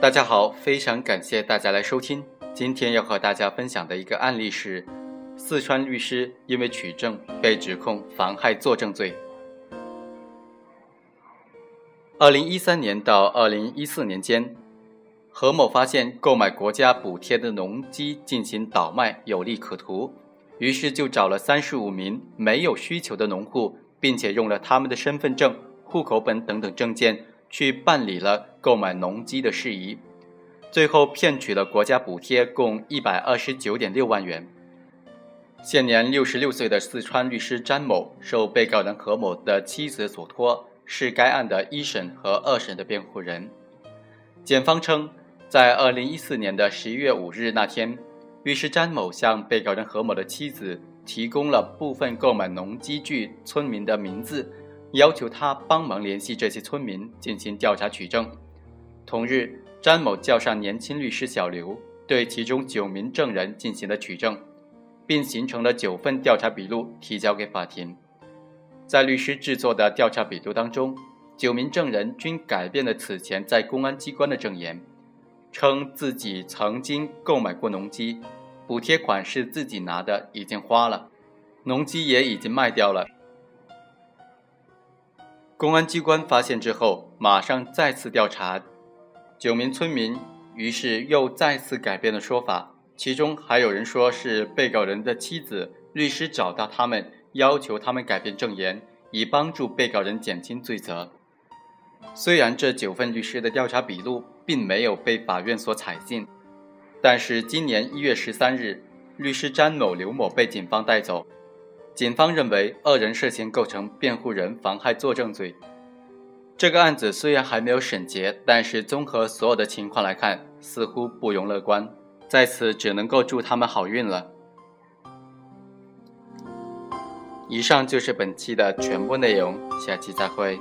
大家好，非常感谢大家来收听。今天要和大家分享的一个案例是，四川律师因为取证被指控妨害作证罪。二零一三年到二零一四年间，何某发现购买国家补贴的农机进行倒卖有利可图，于是就找了三十五名没有需求的农户，并且用了他们的身份证、户口本等等证件。去办理了购买农机的事宜，最后骗取了国家补贴共一百二十九点六万元。现年六十六岁的四川律师詹某受被告人何某的妻子所托，是该案的一审和二审的辩护人。检方称，在二零一四年的十一月五日那天，律师詹某向被告人何某的妻子提供了部分购买农机具村民的名字。要求他帮忙联系这些村民进行调查取证。同日，詹某叫上年轻律师小刘，对其中九名证人进行了取证，并形成了九份调查笔录提交给法庭。在律师制作的调查笔录当中，九名证人均改变了此前在公安机关的证言，称自己曾经购买过农机，补贴款是自己拿的，已经花了，农机也已经卖掉了。公安机关发现之后，马上再次调查，九名村民于是又再次改变了说法，其中还有人说是被告人的妻子律师找到他们，要求他们改变证言，以帮助被告人减轻罪责。虽然这九份律师的调查笔录并没有被法院所采信，但是今年一月十三日，律师詹某、刘某被警方带走。警方认为，二人涉嫌构成辩护人妨害作证罪。这个案子虽然还没有审结，但是综合所有的情况来看，似乎不容乐观。在此，只能够祝他们好运了。以上就是本期的全部内容，下期再会。